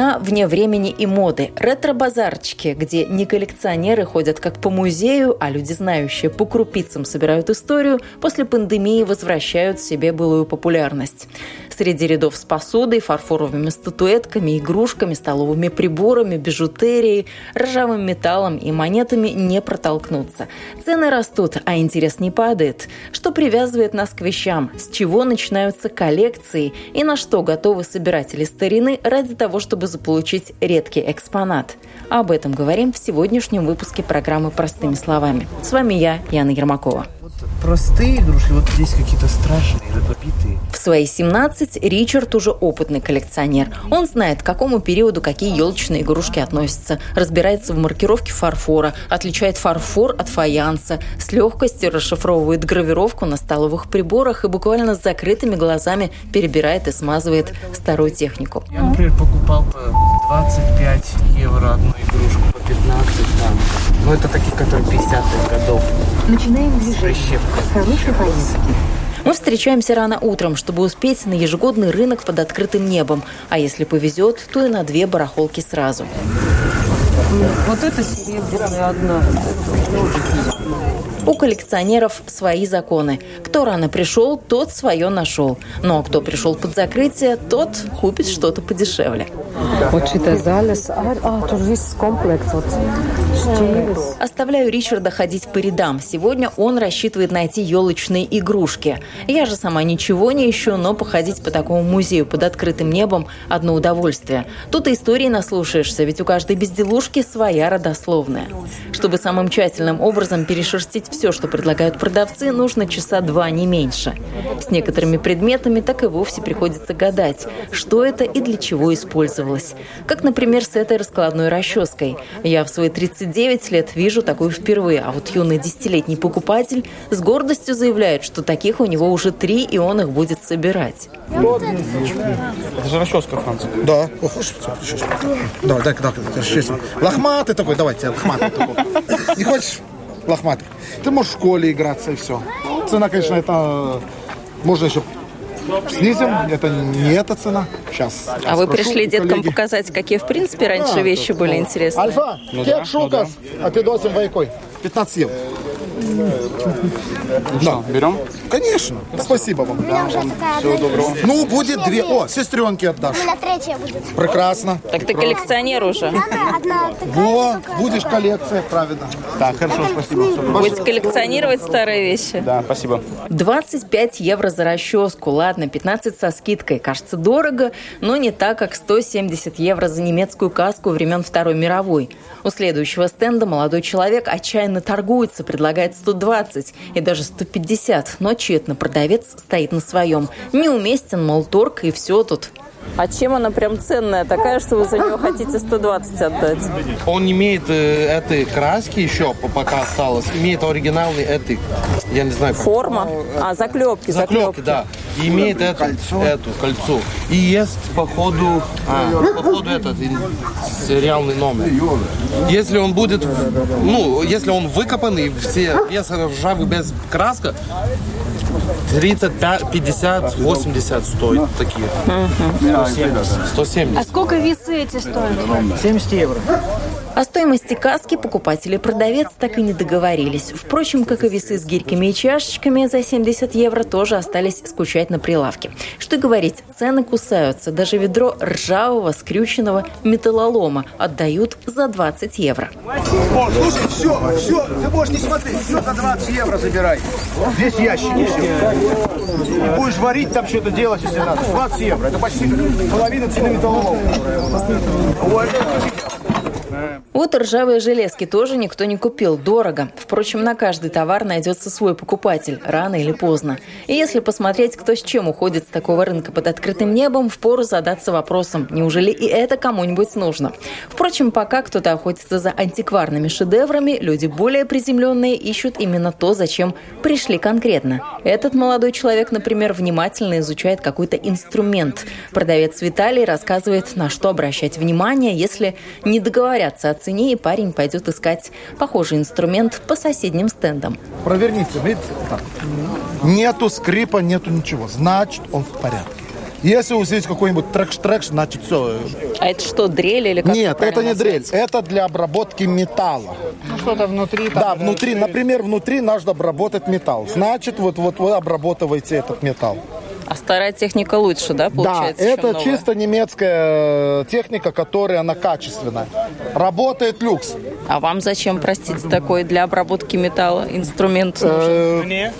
Старина вне времени и моды. Ретро-базарчики, где не коллекционеры ходят как по музею, а люди, знающие по крупицам собирают историю, после пандемии возвращают себе былую популярность. Среди рядов с посудой, фарфоровыми статуэтками, игрушками, столовыми приборами, бижутерией, ржавым металлом и монетами не протолкнуться. Цены растут, а интерес не падает. Что привязывает нас к вещам? С чего начинаются коллекции? И на что готовы собиратели старины ради того, чтобы заполучить редкий экспонат? Об этом говорим в сегодняшнем выпуске программы «Простыми словами». С вами я, Яна Ермакова. Простые игрушки, вот здесь какие-то страшные, побитые. В свои 17 Ричард уже опытный коллекционер. Он знает, к какому периоду какие елочные игрушки относятся, разбирается в маркировке фарфора, отличает фарфор от фаянса, с легкостью расшифровывает гравировку на столовых приборах и буквально с закрытыми глазами перебирает и смазывает старую технику. Я, например, покупал по 25 евро одну игрушку, по 15 там. Ну, это таких, которые 50-х годов. Начинаем движение. Прищепка. Хорошей поездки. Мы встречаемся рано утром, чтобы успеть на ежегодный рынок под открытым небом. А если повезет, то и на две барахолки сразу. Вот это серебряная одна. У коллекционеров свои законы. Кто рано пришел, тот свое нашел. Но кто пришел под закрытие, тот купит что-то подешевле. А, а. Оставляю Ричарда ходить по рядам. Сегодня он рассчитывает найти елочные игрушки. Я же сама ничего не ищу, но походить по такому музею под открытым небом – одно удовольствие. Тут и истории наслушаешься, ведь у каждой безделушки своя родословная. Чтобы самым тщательным образом перешерстить все, что предлагают продавцы, нужно часа два, не меньше. С некоторыми предметами так и вовсе приходится гадать, что это и для чего использовалось. Как, например, с этой раскладной расческой. Я в свои 39 лет вижу такую впервые, а вот юный десятилетний покупатель с гордостью заявляет, что таких у него уже три, и он их будет собирать. Это же расческа французская. Да. О, хочешь? Сейчас. Давай, дай, дай, честно. Лохматый такой, давай, тебе лохматый такой. Не хочешь? Лохматый. Ты можешь в школе играться и все. Цена, конечно, это... Можно еще снизим. Это не эта цена. Сейчас. А вы пришли деткам показать, какие в принципе раньше Да, вещи были интересные? Альфа, кек шукас, а ты досим вайкой. 15 евро. Да. Берем? Конечно. Спасибо вам. Всего доброго. Ну, будет две. О, сестренки отдашь. У меня третья будет. Прекрасно. Так ты коллекционер уже. Одна такая Во, будешь коллекция, правильно. Так, хорошо, спасибо. Будете коллекционировать старые вещи? Да, спасибо. 25 евро за расческу. Ладно, 15 со скидкой. Кажется, дорого, но не так, как 170 евро за немецкую каску времен Второй мировой. У следующего стенда молодой человек отчаянно торгуется, предлагает 120 и даже 150, но тщетно продавец стоит на своем. Неуместен, мол, торг и все тут. А чем она прям ценная такая, что вы за нее хотите 120 отдать? Он имеет э, этой краски еще, по- пока осталось. Имеет оригинальный этой, я не знаю, как- Форма? А, заклепки, заклепки, да. И имеет эту, эту кольцо. И есть, походу, а, походу этот ин- с- реальный номер. Если он будет, ну, если он выкопанный, все вес ржавый без краска, 35, 50, 80 стоит такие. 170. А сколько весы эти стоят? 70 евро. О стоимости каски покупатель и продавец так и не договорились. Впрочем, как и весы с гирьками и чашечками за 70 евро тоже остались скучать на прилавке. Что говорить, цены кусаются. Даже ведро ржавого, скрюченного металлолома отдают за 20 евро. О, слушай, все, все, ты можешь не смотреть, все за 20 евро забирай. Весь ящик и все. И будешь варить там что-то делать, если надо. 20 евро, это почти половина цены металлолома. Вот ржавые железки тоже никто не купил. Дорого. Впрочем, на каждый товар найдется свой покупатель. Рано или поздно. И если посмотреть, кто с чем уходит с такого рынка под открытым небом, впору задаться вопросом, неужели и это кому-нибудь нужно? Впрочем, пока кто-то охотится за антикварными шедеврами, люди более приземленные ищут именно то, зачем пришли конкретно. Этот молодой человек, например, внимательно изучает какой-то инструмент. Продавец Виталий рассказывает, на что обращать внимание, если не договорятся о цене, и парень пойдет искать похожий инструмент по соседним стендам. Проверните, видите? Так. Нету скрипа, нету ничего. Значит, он в порядке. Если у вас есть какой-нибудь трекш-трекш, значит все. А это что, дрель или как Нет, это не дрель. Это для обработки металла. Ну, что-то внутри. Да, внутри, например, внутри нужно обработать металл. Значит, вот, вот вы обрабатываете этот металл. А старая техника лучше, да, Да, получается? чем это новая? чисто немецкая э, техника, которая она качественная. Работает люкс. А вам зачем, простите, такой для обработки металла инструмент нужен? Э, Мне?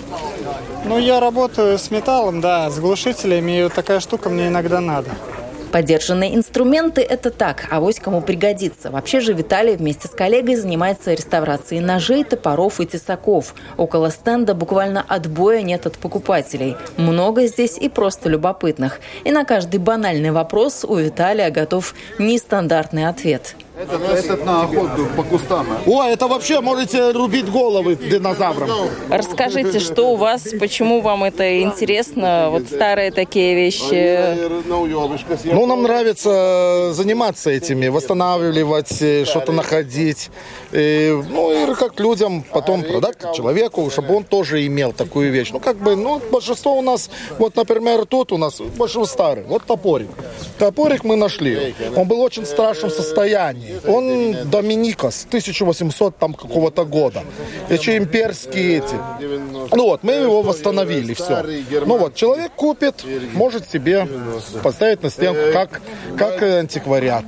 Ну, я работаю с металлом, да, с глушителями, и такая штука мне иногда надо. Подержанные инструменты – это так, а вось кому пригодится. Вообще же Виталий вместе с коллегой занимается реставрацией ножей, топоров и тесаков. Около стенда буквально отбоя нет от покупателей. Много здесь и просто любопытных. И на каждый банальный вопрос у Виталия готов нестандартный ответ. Этот, этот на охоту по кустам. О, это вообще можете рубить головы динозаврам. Расскажите, что у вас, почему вам это интересно, вот старые такие вещи? Ну, нам нравится заниматься этими, восстанавливать, э, что-то находить. И, ну, и как людям потом продать человеку, чтобы он тоже имел такую вещь. Ну, как бы, ну, большинство у нас, вот, например, тут у нас большинство старый. Вот топорик. Топорик мы нашли. Он был в очень страшном состоянии. Он Доминикос, 1800 там какого-то года. Еще имперские эти. Ну вот, мы его восстановили, все. Ну вот, человек купит, может себе поставить на стенку, как, как антиквариат.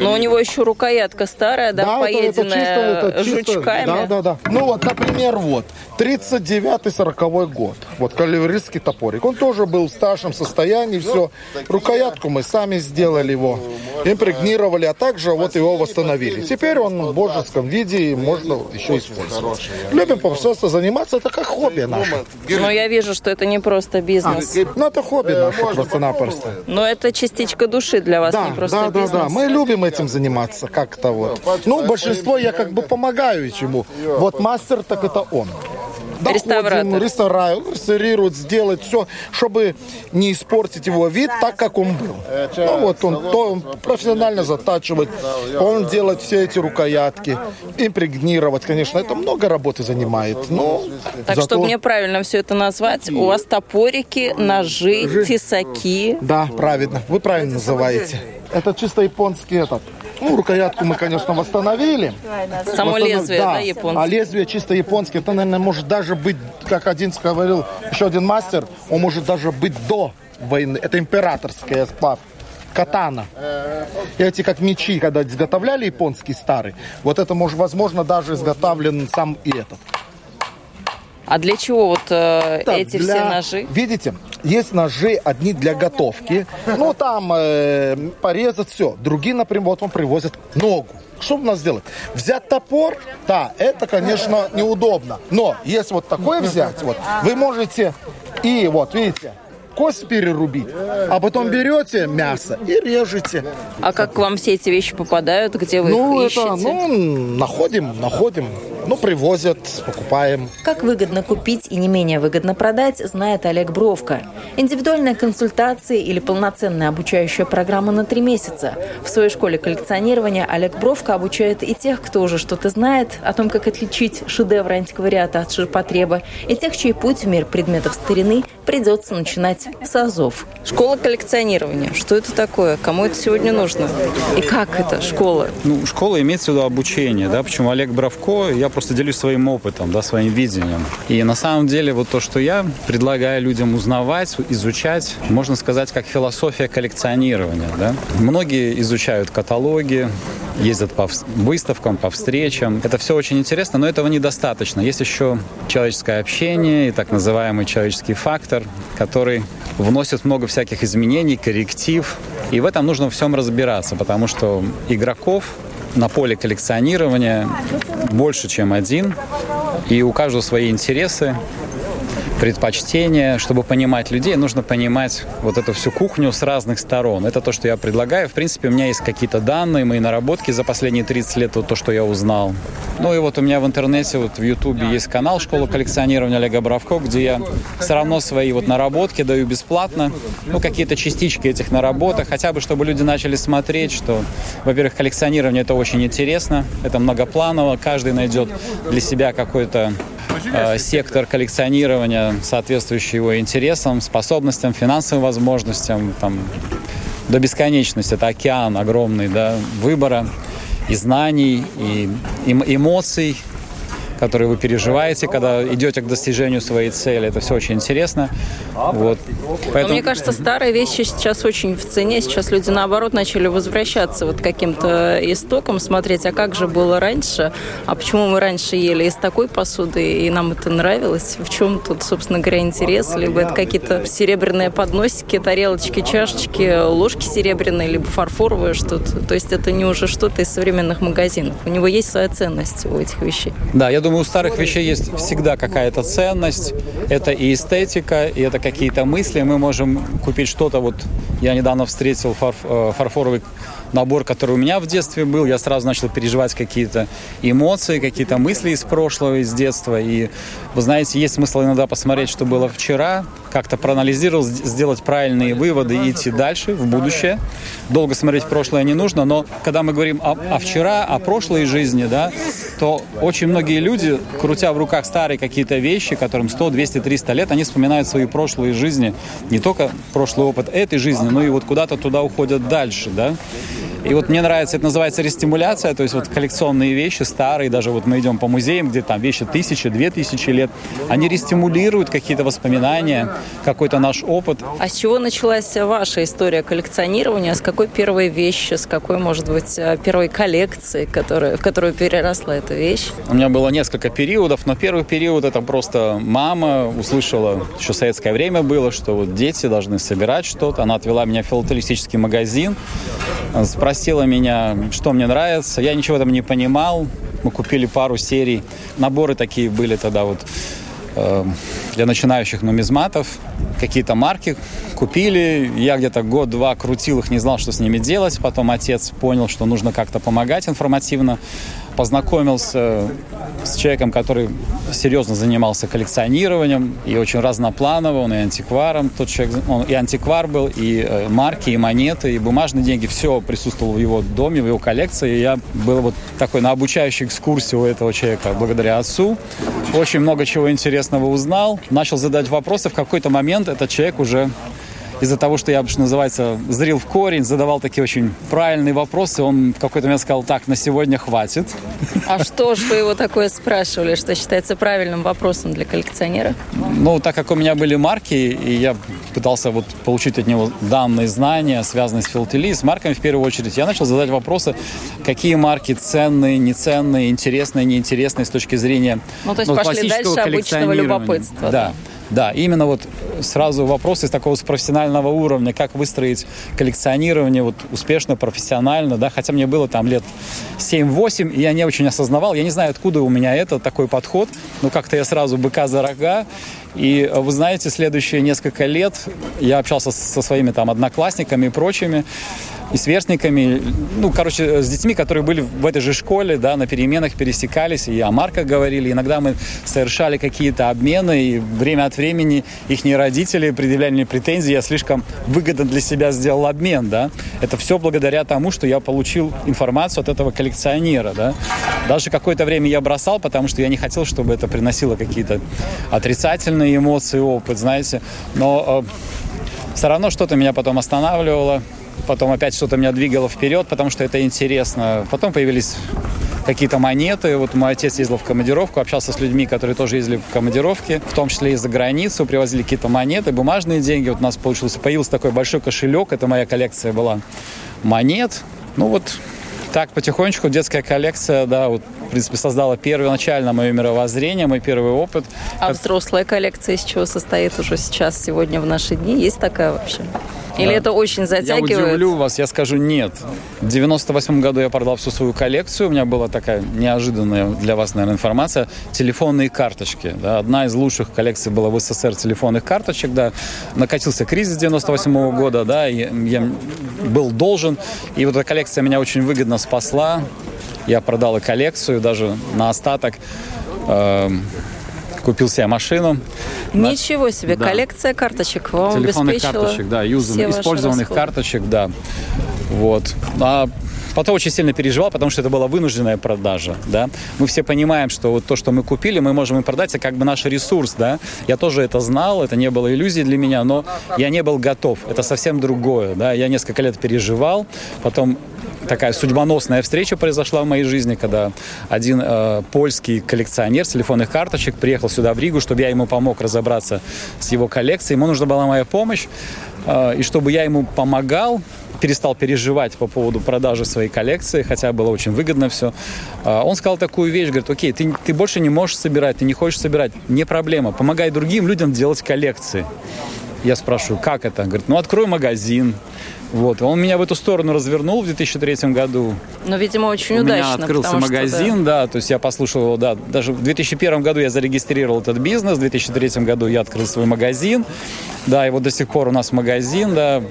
Но у него еще рукоятка старая, да, это- это поеденная чисто- это чисто- жучками. Да, да, да. Ну вот, например, вот, 39-40 год. Вот калевристский топорик. Он тоже был в старшем состоянии, все. Рукоятку мы сами сделали его, импрегнировали, а также вот его восстановили. Теперь он в божеском виде и можно еще использовать. Любим просто заниматься, это как хобби наше. Но я вижу, что это не просто бизнес. Ну, это хобби наше просто-напросто. Но это частичка души для вас, Да, не просто да, да, бизнес. да. Мы любим этим заниматься как-то вот. Ну, большинство я как бы помогаю чему. Вот мастер так это он. Доходим, Реставратор. реставраю, реставрирует, сделать все, чтобы не испортить его вид так, как он был. Ну вот он, то он профессионально затачивает, он делает все эти рукоятки, импрегнировать, конечно, это много работы занимает. Но Так, зато- чтобы мне правильно все это назвать, у вас топорики, ножи, тесаки. Да, правильно. Вы правильно называете. Это чисто японский этот. Ну, рукоятку мы, конечно, восстановили. Само Восстанов- лезвие, да, японское. А лезвие чисто японское. Это, наверное, может даже быть, как один говорил, еще один мастер, он может даже быть до войны. Это императорская сплав. Катана. Эти как мечи, когда изготовляли японский старый, вот это, может, возможно, даже изготовлен сам и этот. А для чего вот э, Так, эти для- все ножи? Видите, есть ножи одни для готовки. Ну, там э, порезать все. Другие, например, вот вам привозят ногу. Что у нас сделать? Взять топор, да, это, конечно, неудобно. Но если вот такой взять, вот, вы можете и вот, видите, кость перерубить, а потом берете мясо и режете. А как к вам все эти вещи попадают? Где вы ну, их ищете? это, ну, находим, находим, ну, привозят, покупаем. Как выгодно купить и не менее выгодно продать, знает Олег Бровка. Индивидуальная консультация или полноценная обучающая программа на три месяца. В своей школе коллекционирования Олег Бровка обучает и тех, кто уже что-то знает о том, как отличить шедевр антиквариата от ширпотреба, и тех, чей путь в мир предметов старины придется начинать с азов. Школа коллекционирования. Что это такое? Кому это сегодня нужно? И как это школа? Ну, школа имеется в виду обучение, да, почему Олег Бравко, я просто делюсь своим опытом, да, своим видением. И на самом деле вот то, что я предлагаю людям узнавать, изучать, можно сказать, как философия коллекционирования, да. Многие изучают каталоги, ездят по выставкам, по встречам. Это все очень интересно, но этого недостаточно. Есть еще человеческое общение и так называемый человеческий фактор, который вносит много всяких изменений, корректив. И в этом нужно всем разбираться, потому что игроков на поле коллекционирования больше, чем один. И у каждого свои интересы, предпочтения. Чтобы понимать людей, нужно понимать вот эту всю кухню с разных сторон. Это то, что я предлагаю. В принципе, у меня есть какие-то данные, мои наработки за последние 30 лет, вот то, что я узнал. Ну и вот у меня в интернете, вот в Ютубе есть канал «Школа коллекционирования Олега Бравко», где я все равно свои вот наработки даю бесплатно. Ну, какие-то частички этих наработок, хотя бы, чтобы люди начали смотреть, что, во-первых, коллекционирование это очень интересно, это многопланово, каждый найдет для себя какой-то э, сектор коллекционирования, соответствующий его интересам, способностям, финансовым возможностям, там, до бесконечности. Это океан огромный да, выбора и знаний, и эм- эмоций, которые вы переживаете, когда идете к достижению своей цели. Это все очень интересно. Вот. Поэтому... Но мне кажется, старые вещи сейчас очень в цене. Сейчас люди, наоборот, начали возвращаться вот к каким-то истокам, смотреть, а как же было раньше, а почему мы раньше ели из такой посуды, и нам это нравилось. В чем тут, собственно говоря, интерес? Либо это какие-то серебряные подносики, тарелочки, чашечки, ложки серебряные, либо фарфоровые что-то. То есть это не уже что-то из современных магазинов. У него есть своя ценность у этих вещей. Да, я думаю, у старых вещей есть всегда какая-то ценность. Это и эстетика, и это какие-то мысли. Мы можем купить что-то. Вот я недавно встретил фарф, э, фарфоровый набор, который у меня в детстве был, я сразу начал переживать какие-то эмоции, какие-то мысли из прошлого, из детства. И, вы знаете, есть смысл иногда посмотреть, что было вчера, как-то проанализировать, сделать правильные выводы и идти дальше, в будущее. Долго смотреть в прошлое не нужно, но когда мы говорим о, о вчера, о прошлой жизни, да, то очень многие люди, крутя в руках старые какие-то вещи, которым 100, 200, 300 лет, они вспоминают свои прошлые жизни, не только прошлый опыт этой жизни, но и вот куда-то туда уходят дальше, да. И вот мне нравится, это называется рестимуляция, то есть вот коллекционные вещи старые, даже вот мы идем по музеям, где там вещи тысячи, две тысячи лет, они рестимулируют какие-то воспоминания, какой-то наш опыт. А с чего началась ваша история коллекционирования? С какой первой вещи, с какой, может быть, э, первой коллекции, которая, в которую переросла эта вещь? У меня было несколько периодов, но первый период это просто мама услышала, еще советское время было, что вот дети должны собирать что-то. Она отвела меня в филателистический магазин, спросила меня, что мне нравится. Я ничего там не понимал. Мы купили пару серий. Наборы такие были тогда вот э, для начинающих нумизматов. Какие-то марки купили. Я где-то год-два крутил их, не знал, что с ними делать. Потом отец понял, что нужно как-то помогать информативно познакомился с человеком, который серьезно занимался коллекционированием и очень разнопланово, он и антикваром, тот человек, он и антиквар был, и э, марки, и монеты, и бумажные деньги, все присутствовало в его доме, в его коллекции. И я был вот такой на обучающей экскурсии у этого человека благодаря отцу. Очень много чего интересного узнал, начал задать вопросы. В какой-то момент этот человек уже из-за того, что я, что называется, зрил в корень, задавал такие очень правильные вопросы, он в какой-то момент сказал, так, на сегодня хватит. А что же вы его такое спрашивали, что считается правильным вопросом для коллекционера? Ну, так как у меня были марки, и я пытался вот получить от него данные знания, связанные с филателией, с марками в первую очередь, я начал задать вопросы, какие марки ценные, неценные, интересные, неинтересные с точки зрения Ну, то есть ну, пошли дальше обычного любопытства. Да. да. Да, именно вот сразу вопросы из такого с профессионального уровня, как выстроить коллекционирование вот успешно, профессионально, да, хотя мне было там лет 7-8, и я не очень осознавал, я не знаю, откуда у меня это, такой подход, но как-то я сразу быка за рога, и вы знаете, следующие несколько лет я общался со своими там одноклассниками и прочими, и сверстниками, ну, короче, с детьми, которые были в этой же школе, да, на переменах пересекались, и о марках говорили. Иногда мы совершали какие-то обмены, и время от времени их родители предъявляли мне претензии, я слишком выгодно для себя сделал обмен, да. Это все благодаря тому, что я получил информацию от этого коллекционера, да. Даже какое-то время я бросал, потому что я не хотел, чтобы это приносило какие-то отрицательные эмоции, опыт, знаете. Но э, все равно что-то меня потом останавливало потом опять что-то меня двигало вперед, потому что это интересно. Потом появились какие-то монеты. Вот мой отец ездил в командировку, общался с людьми, которые тоже ездили в командировки, в том числе и за границу, привозили какие-то монеты, бумажные деньги. Вот у нас получился, появился такой большой кошелек, это моя коллекция была монет. Ну вот так потихонечку детская коллекция, да, вот, в принципе, создала первоначально мое мировоззрение, мой первый опыт. А взрослая коллекция из чего состоит уже сейчас, сегодня, в наши дни? Есть такая вообще? Или Да. это очень Я затягивает? удивлю вас, я скажу нет. В 98 году я продал всю свою коллекцию. У меня была такая неожиданная для вас, наверное, информация. Телефонные карточки. да. Одна из лучших коллекций была в СССР телефонных карточек. Да. Накатился кризис 98 года, да, и я был должен. И вот эта коллекция меня очень выгодно спасла. Я продал и коллекцию, даже на остаток эм, купил себе машину. Ничего себе, Да. коллекция карточек вам телефонных карточек, да, юзан- использованных карточек, да. Вот. А потом очень сильно переживал, потому что это была вынужденная продажа, да. Мы все понимаем, что вот то, что мы купили, мы можем и продать, это как бы наш ресурс, да. Я тоже это знал, это не было иллюзией для меня, но я не был готов. Это совсем другое, да. Я несколько лет переживал, потом такая судьбоносная встреча произошла в моей жизни, когда один э, польский коллекционер телефонных карточек приехал сюда в Ригу, чтобы я ему помог разобраться с его коллекцией. Ему нужна была моя помощь, э, и чтобы я ему помогал, перестал переживать по поводу продажи своей коллекции, хотя было очень выгодно все. Э, Он сказал такую вещь, говорит, окей, ты, ты больше не можешь собирать, ты не хочешь собирать, не проблема, помогай другим людям делать коллекции. Я спрашиваю, как это? Говорит, ну открой магазин. Вот. Он меня в эту сторону развернул в 2003 году. Ну, видимо, очень У удачно. меня открылся потому что, магазин, да. то есть я послушал его, да. Даже в 2001 году я зарегистрировал этот бизнес, в 2003 году я открыл свой магазин. Да, и вот до сих пор у нас магазин, да.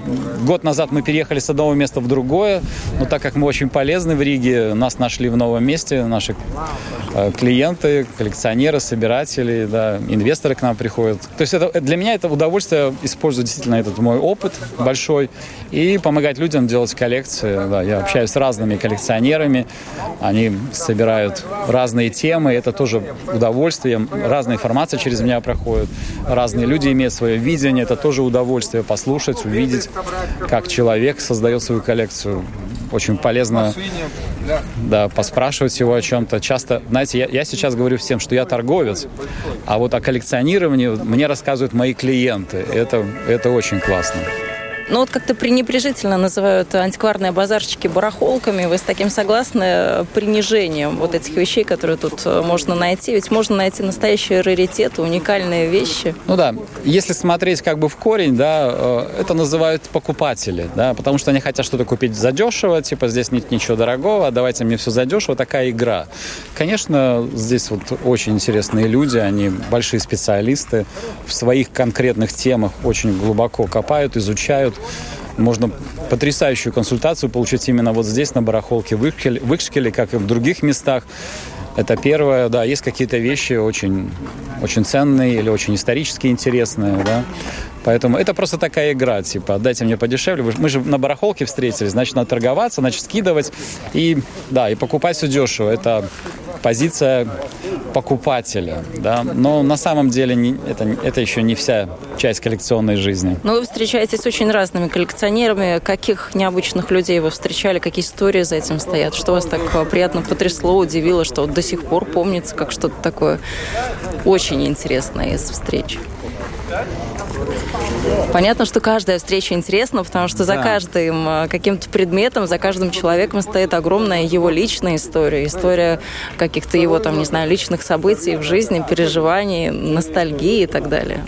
Год назад мы переехали с одного места в другое, но так как мы очень полезны в Риге, нас нашли в новом месте, наши э, клиенты, коллекционеры, собиратели, да, инвесторы к нам приходят. То есть это, для меня это удовольствие использовать действительно этот мой опыт большой и помогать людям делать коллекции. Да, я общаюсь с разными коллекционерами, они собирают разные темы, это тоже удовольствие, разная информация через меня проходит, разные люди имеют свое видение, это тоже удовольствие послушать, увидеть, как человек создает свою коллекцию. Очень полезно да, поспрашивать его о чем-то. Часто, знаете, я, я сейчас говорю всем, что я торговец, а вот о коллекционировании мне рассказывают мои клиенты. Это, это очень классно. Ну вот как-то пренебрежительно называют антикварные базарчики барахолками. Вы с таким согласны принижением вот этих вещей, которые тут э, можно найти? Ведь можно найти настоящие раритеты, уникальные вещи. Ну да, если смотреть как бы в корень, да, э, это называют покупатели, да, потому что они хотят что-то купить задешево, типа здесь нет ничего дорогого, давайте мне все задешево, такая игра. Конечно, здесь вот очень интересные люди, они большие специалисты, в своих конкретных темах очень глубоко копают, изучают. Можно потрясающую консультацию получить именно вот здесь, на барахолке в Икшкеле, как и в других местах. Это первое, да, есть какие-то вещи очень, очень ценные или очень исторически интересные, да. Поэтому это просто такая игра, типа, дайте мне подешевле. Мы же на барахолке встретились, значит, надо торговаться, значит, скидывать и, да, и покупать все дешево. Это позиция покупателя, да. Но на самом деле не- это, это еще не вся часть коллекционной жизни. Но вы встречаетесь с очень разными коллекционерами. Каких необычных людей вы встречали? Какие истории за этим стоят? Что вас так э, приятно потрясло, удивило, что до сих пор помнится как что-то такое очень интересное из встреч? Понятно, что каждая встреча интересна, потому что за Да. каждым э, каким-то предметом, за каждым человеком стоит огромная его личная история. История каких-то его, там, не знаю, личных событий в жизни, переживаний, ностальгии и так далее.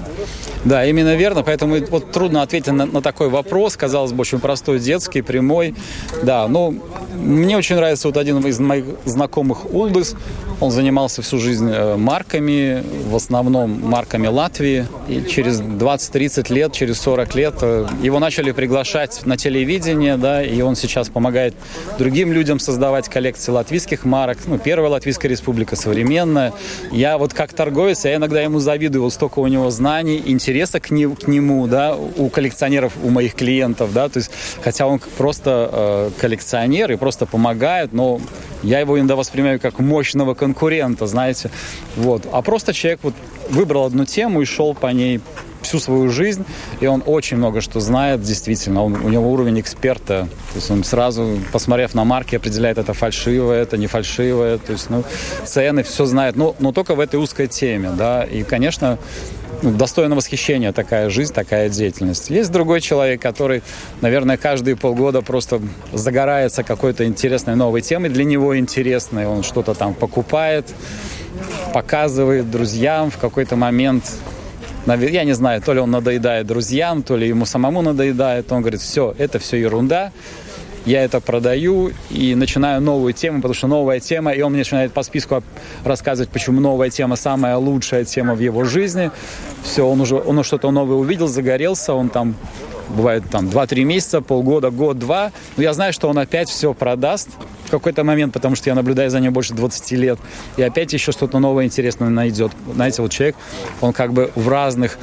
Да, именно верно. Поэтому вот трудно ответить на, на такой вопрос, казалось бы, очень простой, детский, прямой. Да, ну, мне очень нравится вот один из моих знакомых Улдыс. Он занимался всю жизнь э, марками, в основном марками Латвии. И через 20-30 лет, через 40 лет э, его начали приглашать на телевидение, да, и он сейчас помогает другим людям создавать коллекции латвийских марок. Ну, первая Латвийская республика современная. Я вот как торговец, я иногда ему завидую, вот столько у него знаний, интереса к, не- к нему, да, у коллекционеров, у моих клиентов, да, то есть, хотя он просто э, коллекционер и просто помогает, но я его иногда воспринимаю как мощного конкурента, знаете, вот. А просто человек вот выбрал одну тему и шел по ней всю свою жизнь, и он очень много что знает, действительно, он, у него уровень эксперта, то есть он сразу, посмотрев на марки, определяет, это фальшивое, это не фальшивое, то есть, ну, цены, все знает, но, но только в этой узкой теме, да, и, конечно, ну, достойно восхищения такая жизнь, такая деятельность. Есть другой человек, который, наверное, каждые полгода просто загорается какой-то интересной новой темой, для него интересной, он что-то там покупает, показывает друзьям в какой-то момент я не знаю, то ли он надоедает друзьям, то ли ему самому надоедает. Он говорит, все, это все ерунда, я это продаю и начинаю новую тему, потому что новая тема, и он мне начинает по списку рассказывать, почему новая тема самая лучшая тема в его жизни. Все, он уже он что-то новое увидел, загорелся, он там бывает там 2-3 месяца, полгода, год-два. Но я знаю, что он опять все продаст в какой-то момент, потому что я наблюдаю за ним больше 20 лет, и опять еще что-то новое интересное найдет. Знаете, вот человек, он как бы в разных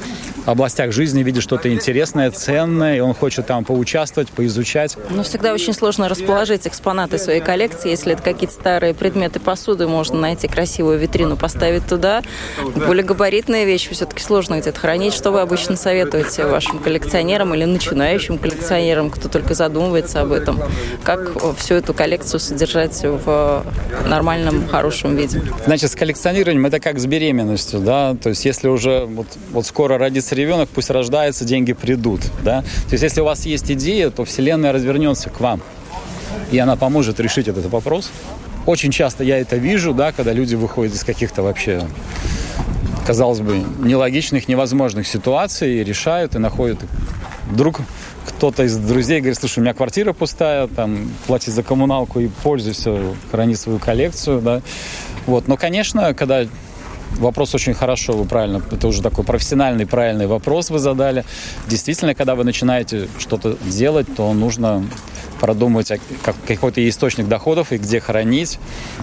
областях жизни видит что-то интересное, ценное, и он хочет там поучаствовать, поизучать. Но всегда очень сложно расположить экспонаты своей коллекции. Если это какие-то старые предметы посуды, можно найти красивую витрину, поставить туда. Более габаритные вещи все-таки сложно где-то хранить. Что вы обычно советуете вашим коллекционерам или начинающим коллекционерам, кто только задумывается об этом? Как всю эту коллекцию содержать в нормальном, хорошем виде? Значит, с коллекционированием это как с беременностью, да, то есть если уже вот, вот скоро родится ребенок, пусть рождается, деньги придут, да. То есть если у вас есть идея, то Вселенная развернется к вам, и она поможет решить этот вопрос. Очень часто я это вижу, да, когда люди выходят из каких-то вообще казалось бы, нелогичных, невозможных ситуаций, и решают и находят. Вдруг кто-то из друзей говорит, слушай, у меня квартира пустая, там, плати за коммуналку и пользуйся, храни свою коллекцию, да. Вот, но, конечно, когда Вопрос очень хорошо, вы правильно, это уже такой профессиональный, правильный вопрос вы задали. Действительно, когда вы начинаете что-то делать, то нужно продумать как, какой-то источник доходов и где хранить,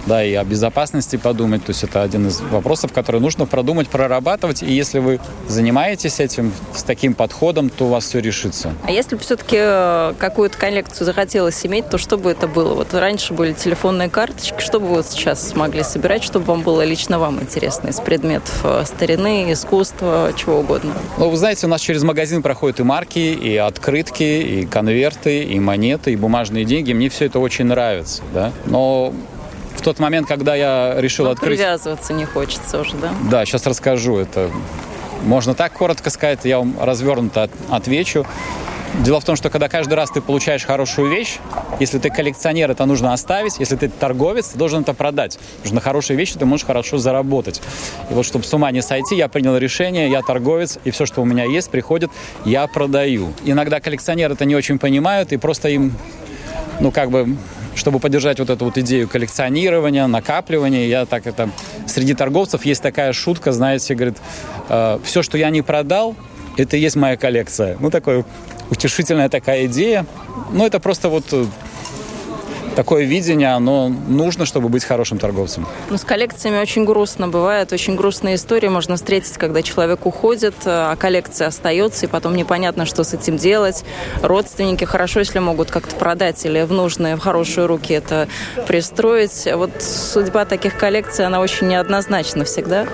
да, и о безопасности подумать. То есть это один из вопросов, который нужно продумать, прорабатывать. И если вы занимаетесь этим с таким подходом, то у вас все решится. А если бы все-таки какую-то коллекцию захотелось иметь, то что бы это было? Вот раньше были телефонные карточки, что бы вы сейчас смогли собирать, чтобы вам было лично вам интересно из предметов старины, искусства, чего угодно? Ну, вы знаете, у нас через магазин проходят и марки, и открытки, и конверты, и монеты, и бумажные деньги. Мне все это очень нравится, да. Но в тот момент, когда я решил Но открыть... привязываться не хочется уже, да? Да, сейчас расскажу. Это можно так коротко сказать, я вам развернуто отвечу. Дело в том, что когда каждый раз ты получаешь хорошую вещь, если ты коллекционер, это нужно оставить. Если ты торговец, ты должен это продать. Потому что на хорошие вещи ты можешь хорошо заработать. И вот, чтобы с ума не сойти, я принял решение, я торговец, и все, что у меня есть, приходит, я продаю. Иногда коллекционеры это не очень понимают, и просто им, ну, как бы, чтобы поддержать вот эту вот идею коллекционирования, накапливания, я так это... Среди торговцев есть такая шутка, знаете, говорит, э, все, что я не продал, это и есть моя коллекция. Ну, такой утешительная такая идея. Ну, это просто вот такое видение, оно нужно, чтобы быть хорошим торговцем. Ну, с коллекциями очень грустно бывает. Очень грустные истории можно встретить, когда человек уходит, а коллекция остается, и потом непонятно, что с этим делать. Родственники хорошо, если могут как-то продать или в нужные, в хорошие руки это пристроить. Вот судьба таких коллекций, она очень неоднозначна всегда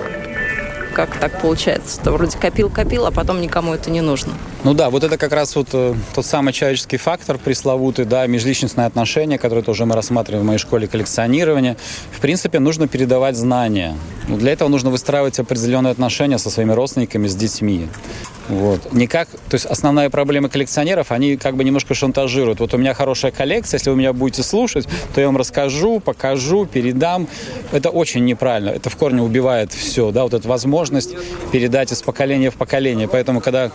как так получается? То вроде копил-копил, а потом никому это не нужно. Ну да, вот это как раз вот э, тот самый человеческий фактор пресловутый, да, межличностные отношения, которые тоже мы рассматриваем в моей школе коллекционирования. В принципе, нужно передавать знания. Но для этого нужно выстраивать определенные отношения со своими родственниками, с детьми. Вот. Никак, то есть основная проблема коллекционеров, они как бы немножко шантажируют. Вот у меня хорошая коллекция, если вы меня будете слушать, то я вам расскажу, покажу, передам. Это очень неправильно. Это в корне убивает все, да, вот эту возможность передать из поколения в поколение. Поэтому, когда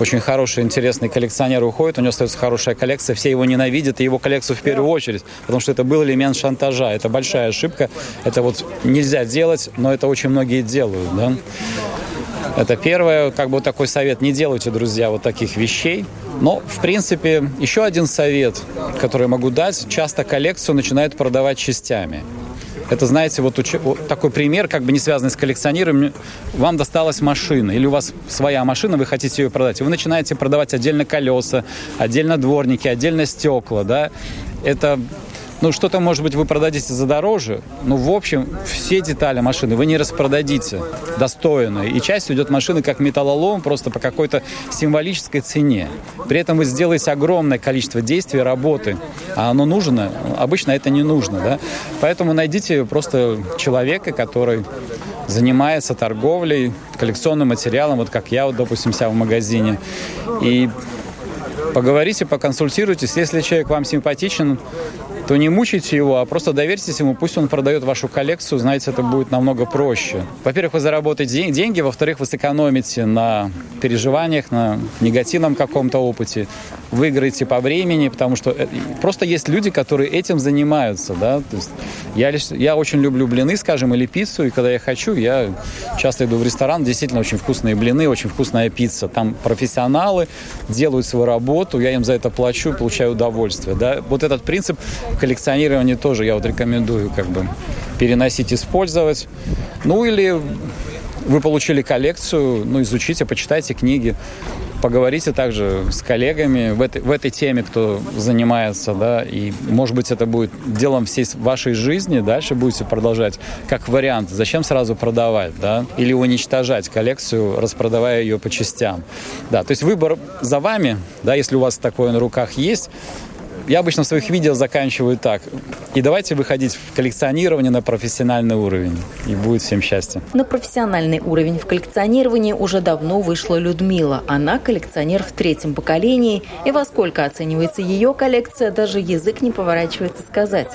очень хороший, интересный коллекционер уходит, у него остается хорошая коллекция, все его ненавидят, и его коллекцию в первую очередь, потому что это был элемент шантажа. Это большая ошибка, это вот нельзя делать, но это очень многие делают, да. Это первое, как бы такой совет. Не делайте, друзья, вот таких вещей. Но, в принципе, еще один совет, который я могу дать. Часто коллекцию начинают продавать частями. Это, знаете, вот, уч... вот такой пример, как бы не связанный с коллекционированием. Вам досталась машина, или у вас своя машина, вы хотите ее продать. И вы начинаете продавать отдельно колеса, отдельно дворники, отдельно стекла, да. Это ну, что-то, может быть, вы продадите за дороже, но, в общем, все детали машины вы не распродадите достойно. И часть уйдет машины как металлолом просто по какой-то символической цене. При этом вы сделаете огромное количество действий, работы. А оно нужно? Обычно это не нужно, да? Поэтому найдите просто человека, который занимается торговлей, коллекционным материалом, вот как я, вот, допустим, себя в магазине. И поговорите, поконсультируйтесь. Если человек вам симпатичен, то не мучайте его, а просто доверьтесь ему, пусть он продает вашу коллекцию, знаете, это будет намного проще. Во-первых, вы заработаете деньги, во-вторых, вы сэкономите на переживаниях, на негативном каком-то опыте, выиграете по времени, потому что э, просто есть люди, которые этим занимаются, да, то есть я, лишь, я очень люблю блины, скажем, или пиццу, и когда я хочу, я часто иду в ресторан, действительно очень вкусные блины, очень вкусная пицца, там профессионалы делают свою работу, я им за это плачу, получаю удовольствие, да, вот этот принцип коллекционирования тоже я вот рекомендую как бы переносить, использовать. Ну или вы получили коллекцию, ну изучите, почитайте книги, поговорите также с коллегами в этой, в этой теме, кто занимается, да, и, может быть, это будет делом всей вашей жизни, дальше будете продолжать как вариант. Зачем сразу продавать, да, или уничтожать коллекцию, распродавая ее по частям, да, то есть выбор за вами, да, если у вас такое на руках есть, я обычно в своих видео заканчиваю так. И давайте выходить в коллекционирование на профессиональный уровень. И будет всем счастье. На профессиональный уровень в коллекционировании уже давно вышла Людмила. Она коллекционер в третьем поколении. И во сколько оценивается ее коллекция, даже язык не поворачивается сказать.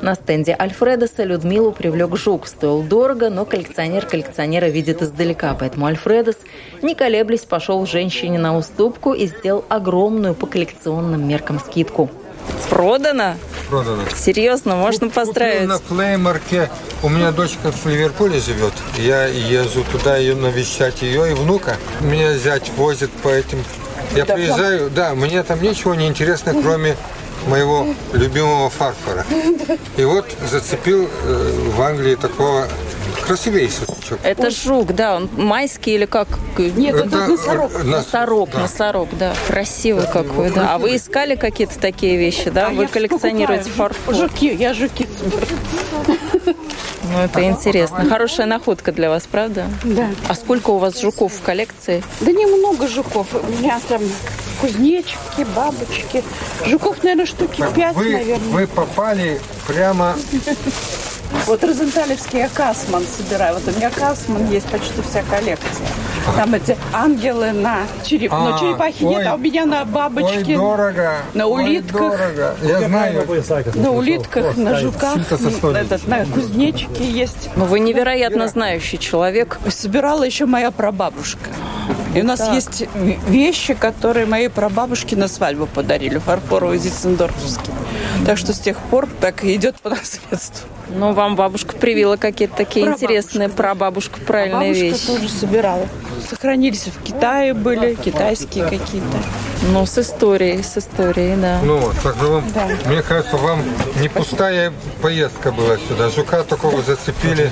На стенде Альфредоса Людмилу привлек жук. Стоил дорого, но коллекционер коллекционера видит издалека. Поэтому Альфредос, не колеблясь, пошел женщине на уступку и сделал огромную по коллекционным меркам скидку. Продано? Продано. Серьезно, можно Купил поздравить. на флеймарке. У меня дочка в Ливерпуле живет. Я езжу туда ее навещать ее и внука. Меня зять возит по этим. Я Да, приезжаю, да, мне там ничего не интересно, кроме моего любимого фарфора. И вот зацепил э, в Англии такого красивейший сучок. Это жук, да, он майский или как? Нет, это Это, носорог. э, Носорог, да. носорог, да. Красивый какой, да. А вы искали какие-то такие вещи, да? Вы коллекционируете фарфор? Жуки, я жуки. Ну, это интересно. Хорошая находка для вас, правда? Да. А сколько у вас жуков в коллекции? Да немного жуков. У меня там кузнечики, бабочки. Жуков, наверное, штуки пять, Вы, наверное. вы попали прямо Вот розенталевский я Касман собираю. Вот у меня Касман есть почти вся коллекция. Там эти ангелы на череп... А, но черепахи нет, ой. а у меня на бабочке. Ой, дорого. На Ой, улитках. дорого. Я знаю. На улитках, на жуках, этот, на кузнечике есть. Ну, вы невероятно знающий человек. Собирала еще моя прабабушка. И у нас Так. есть вещи, которые моей прабабушке на свадьбу подарили, фарфоровые зицендорфские. Так что с тех пор так и идет по наследству. Ну, вам бабушка привила какие-то такие Прабабушка. интересные прабабушка правильные Бабушка вещи. тоже собирала. Сохранились в Китае были, китайские какие-то. Ну, с историей, с историей, да. Ну, так же вам, Да. мне кажется, вам не пустая поездка была сюда. Жука такого зацепили.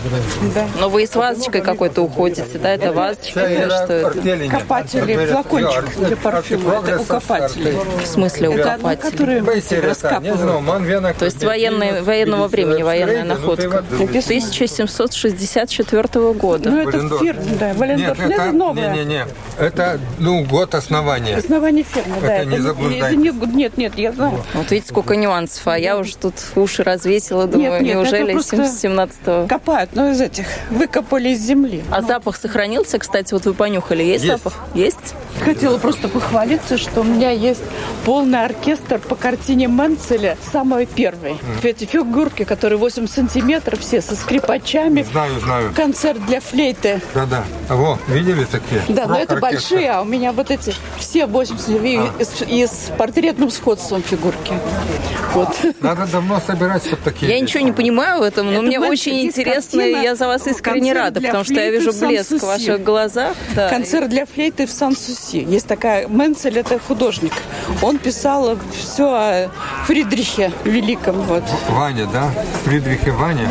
Да. Но вы и с вазочкой какой-то уходите, да? Это вазочка или что это? Копатели, флакончик для парфюма. Это у копателей. В смысле у Это одна, копателей? которую ну, раскапывают. То есть военной, военного времени, военная находка. 1764 года. Ну, это фирма, да, Валендорф. Нет, это, новая. не, не, не. Это, ну, год основания. Основание фирмы, да. Это не это не- нет, нет, я знаю. Вот видите, сколько нюансов. А я уже тут уши развесила, думаю, Нет, нет, неужели это просто 17-го? Копают, ну, из этих, выкопали из земли. А запах сохранился, кстати, вот вы понюхали, есть, Есть. запах? Есть? Хотела просто похвалиться, что у меня есть полный оркестр по картине Менцеля, самой первой. Эти фигурки, которые 8 сантиметров, все со скрипачами. Знаю, знаю. Концерт для флейты. Да-да. А во, видели такие? Да, но это большие, а у меня вот эти все 8 сантиметров и, с- и с портретным сходством фигурки. Вот. Надо давно собирать вот такие. Я ничего не понимаю в этом, но Это мне очень интересно, и я за вас искренне «Концерт рада, потому что я вижу блеск в Сан-Суси». ваших глазах. Да. Концерт для флейты в Сан-Суси. Есть такая... Менцель – это художник. Он писал все о Фридрихе Великом. Вот. Ваня, да? Фридрих и Ваня.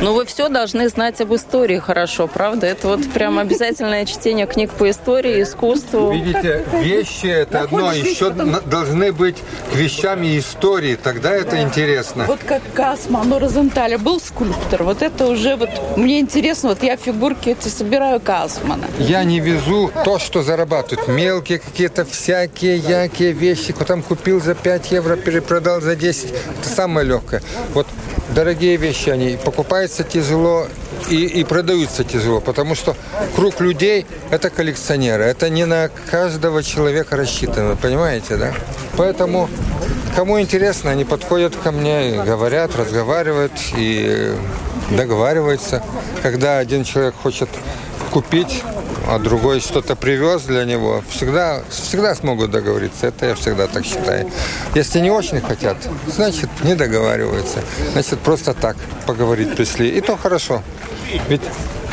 Ну, вы все должны знать об истории хорошо, правда? Это вот прям обязательное чтение книг по истории, искусству. Видите, вещи это одно, еще должны быть к вещам и истории, тогда это интересно. Вот как Касман у Розенталя был скульптор. Вот это уже вот... Мне интересно, вот я фигурки эти собираю Касмана. Я не везу то, что зарабатывают. Мелкие какие-то всякие, якие вещи. Там купил за 5 евро, перепродал за 10. Это самое легкое. Вот дорогие вещи, они покупаются тяжело и, и продаются тяжело, потому что круг людей – это коллекционеры. Это не на каждого человека рассчитано, понимаете, да? Поэтому кому интересно, они подходят ко мне, говорят, разговаривают и договариваются. Когда один человек хочет купить, а другой что-то привез для него, всегда, всегда смогут договориться. Это я всегда так считаю. Если не очень хотят, значит, не договариваются. Значит, просто так поговорить пришли. И то хорошо. Ведь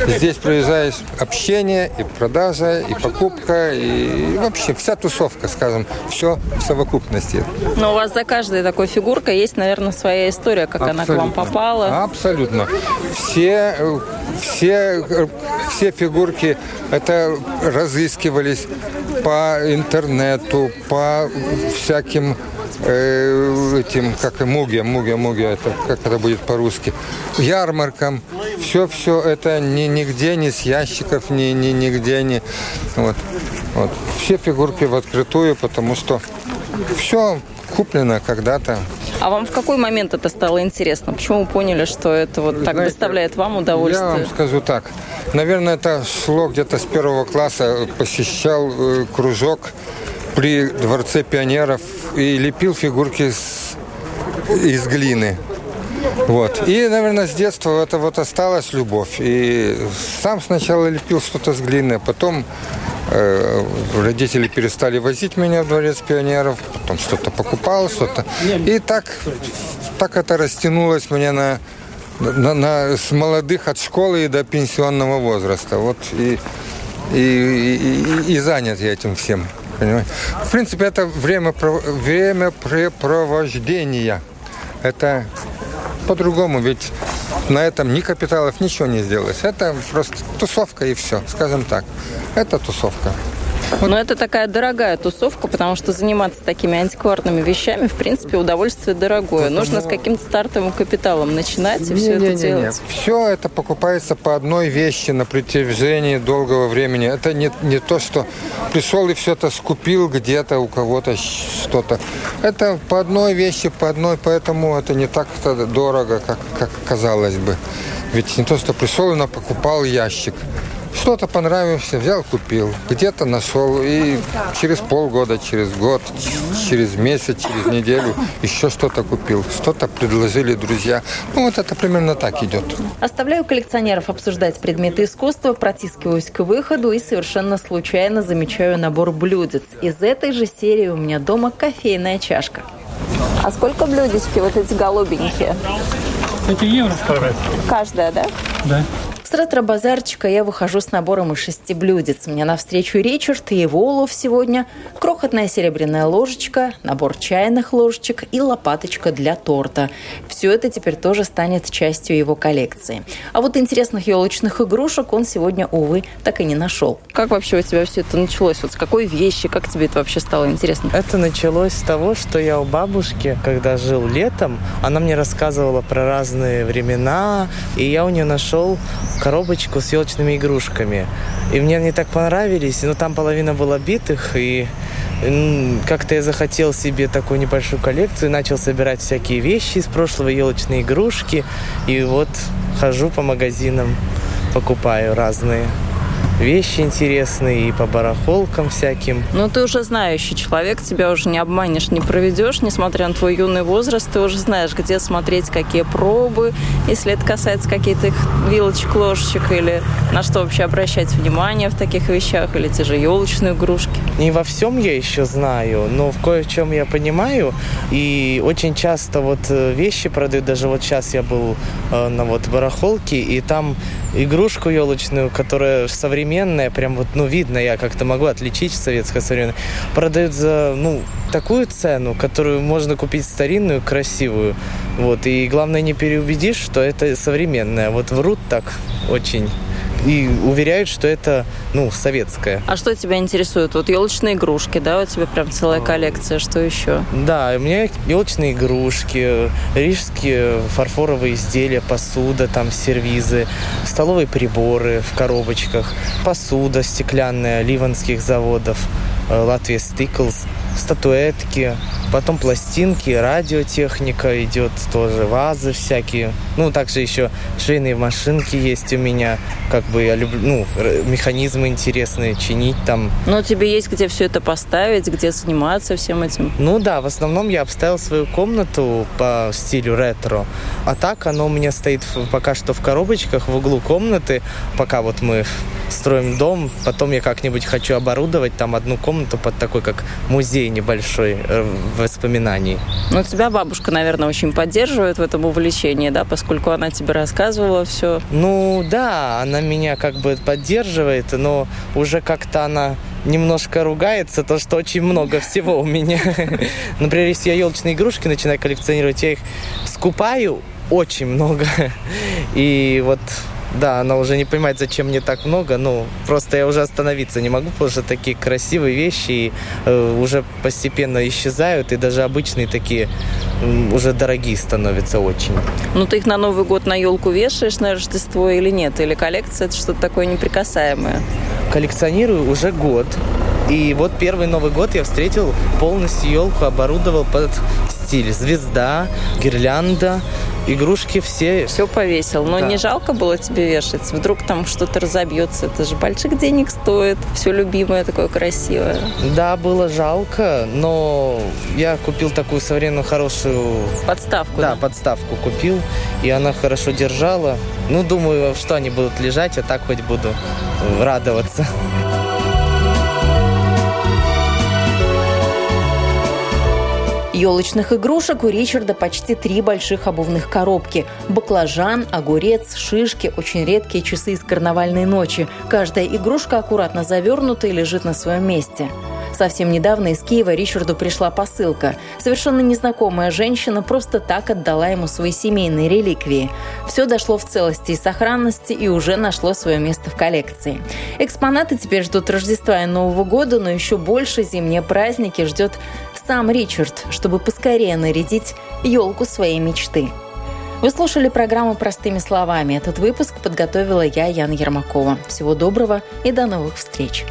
здесь проезжаешь общение, и продажа, и покупка, и вообще вся тусовка, скажем, все в совокупности. Но у вас за каждой такой фигуркой есть, наверное, своя история, как Абсолютно. она к вам попала. Абсолютно. Все, все, все фигурки это разыскивались по интернету, по всяким э, этим, как и муге, муге, муге, это, как это будет по-русски, ярмаркам. Все-все это ни, нигде, ни с ящиков, ни, ни, нигде, не вот, вот. Все фигурки в открытую, потому что все куплено когда-то. А вам в какой момент это стало интересно? Почему вы поняли, что это вот так Знаете, доставляет вам удовольствие? Я вам скажу так. Наверное, это шло где-то с первого класса. Посещал э, кружок при Дворце пионеров и лепил фигурки с, из глины. Вот. И, наверное, с детства это вот осталась любовь. И сам сначала лепил что-то с глины, а потом родители перестали возить меня в дворец пионеров, потом что-то покупал, что-то. И так, так это растянулось мне на, на, на, с молодых от школы и до пенсионного возраста. Вот и, и, и, и, занят я этим всем. Понимаете? В принципе, это время, времяпрепровождения. Это по-другому, ведь на этом ни капиталов, ничего не сделалось. Это просто тусовка и все, скажем так. Это тусовка. Но это такая дорогая тусовка, потому что заниматься такими антикварными вещами, в принципе, удовольствие дорогое. Потому... Нужно с каким-то стартовым капиталом начинать и не, все не, это не, делать. Не. Все это покупается по одной вещи на протяжении долгого времени. Это не, не то, что пришел и все это скупил где-то у кого-то что-то. Это по одной вещи, по одной, поэтому это не так-то дорого, как, как казалось бы. Ведь не то, что пришел и покупал ящик. Что-то понравилось, взял, купил. Где-то нашел. И через полгода, через год, через месяц, через неделю еще что-то купил. Что-то предложили друзья. Ну, вот это примерно так идет. Оставляю коллекционеров обсуждать предметы искусства, протискиваюсь к выходу и совершенно случайно замечаю набор блюдец. Из этой же серии у меня дома кофейная чашка. А сколько блюдечки вот эти голубенькие? Эти евро Каждая, да? Да. С ретро-базарчика я выхожу с набором из шести блюдец. Мне навстречу Ричард и его улов сегодня. Крохотная серебряная ложечка, набор чайных ложечек и лопаточка для торта. Все это теперь тоже станет частью его коллекции. А вот интересных елочных игрушек он сегодня, увы, так и не нашел. Как вообще у тебя все это началось? Вот с какой вещи? Как тебе это вообще стало интересно? Это началось с того, что я у бабушки, когда жил летом, она мне рассказывала про разные времена, и я у нее нашел коробочку с елочными игрушками. И мне они так понравились, но там половина была битых, и как-то я захотел себе такую небольшую коллекцию, начал собирать всякие вещи из прошлого, елочные игрушки, и вот хожу по магазинам, покупаю разные вещи интересные и по барахолкам всяким. Ну, ты уже знающий человек, тебя уже не обманешь, не проведешь, несмотря на твой юный возраст, ты уже знаешь, где смотреть, какие пробы, если это касается каких-то вилочек, ложечек, или на что вообще обращать внимание в таких вещах, или те же елочные игрушки. Не во всем я еще знаю, но в кое-чем я понимаю, и очень часто вот э, вещи продают, даже вот сейчас я был э, на вот барахолке, и там игрушку елочную, которая современная, прям вот, ну, видно, я как-то могу отличить советское современное, продают за, ну, такую цену, которую можно купить старинную, красивую. Вот, и главное не переубедишь, что это современное. Вот врут так очень и уверяют, что это, ну, советское. А что тебя интересует? Вот елочные игрушки, да, у тебя прям целая коллекция, что еще? Да, у меня елочные игрушки, рижские фарфоровые изделия, посуда, там, сервизы, столовые приборы в коробочках, посуда стеклянная ливанских заводов, э, Латвия Стиклс, статуэтки, потом пластинки, радиотехника идет тоже, вазы всякие. Ну, также еще швейные машинки есть у меня. Как бы я люблю, ну, механизмы интересные чинить там. Но тебе есть где все это поставить, где заниматься всем этим? Ну да, в основном я обставил свою комнату по стилю ретро. А так оно у меня стоит пока что в коробочках в углу комнаты, пока вот мы строим дом. Потом я как-нибудь хочу оборудовать там одну комнату под такой, как музей небольшой э, воспоминаний. Ну, тебя бабушка, наверное, очень поддерживает в этом увлечении, да, поскольку она тебе рассказывала все. Ну да, она меня как бы поддерживает, но уже как-то она немножко ругается, то что очень много всего у меня. Например, если я елочные игрушки начинаю коллекционировать, я их скупаю очень много. И вот да, она уже не понимает, зачем мне так много. Ну, просто я уже остановиться не могу, потому что такие красивые вещи и, э, уже постепенно исчезают, и даже обычные такие м, уже дорогие становятся очень. Ну, ты их на Новый год на елку вешаешь на Рождество или нет? Или коллекция это что-то такое неприкасаемое? коллекционирую уже год. И вот первый Новый год я встретил полностью елку, оборудовал под стиль. Звезда, гирлянда, игрушки все. Все повесил. Но Да. не жалко было тебе вешать? Вдруг там что-то разобьется. Это же больших денег стоит. Все любимое такое красивое. Да, было жалко, но я купил такую современную хорошую... Подставку? Да, подставку купил, и она хорошо держала. Ну, думаю, что они будут лежать, а так хоть буду радоваться. Елочных игрушек у Ричарда почти три больших обувных коробки. Баклажан, огурец, шишки, очень редкие часы из карнавальной ночи. Каждая игрушка аккуратно завернута и лежит на своем месте. Совсем недавно из Киева Ричарду пришла посылка. Совершенно незнакомая женщина просто так отдала ему свои семейные реликвии. Все дошло в целости и сохранности и уже нашло свое место в коллекции. Экспонаты теперь ждут Рождества и Нового года, но еще больше зимние праздники ждет сам Ричард, чтобы поскорее нарядить елку своей мечты. Вы слушали программу «Простыми словами». Этот выпуск подготовила я, Яна Ермакова. Всего доброго и до новых встреч.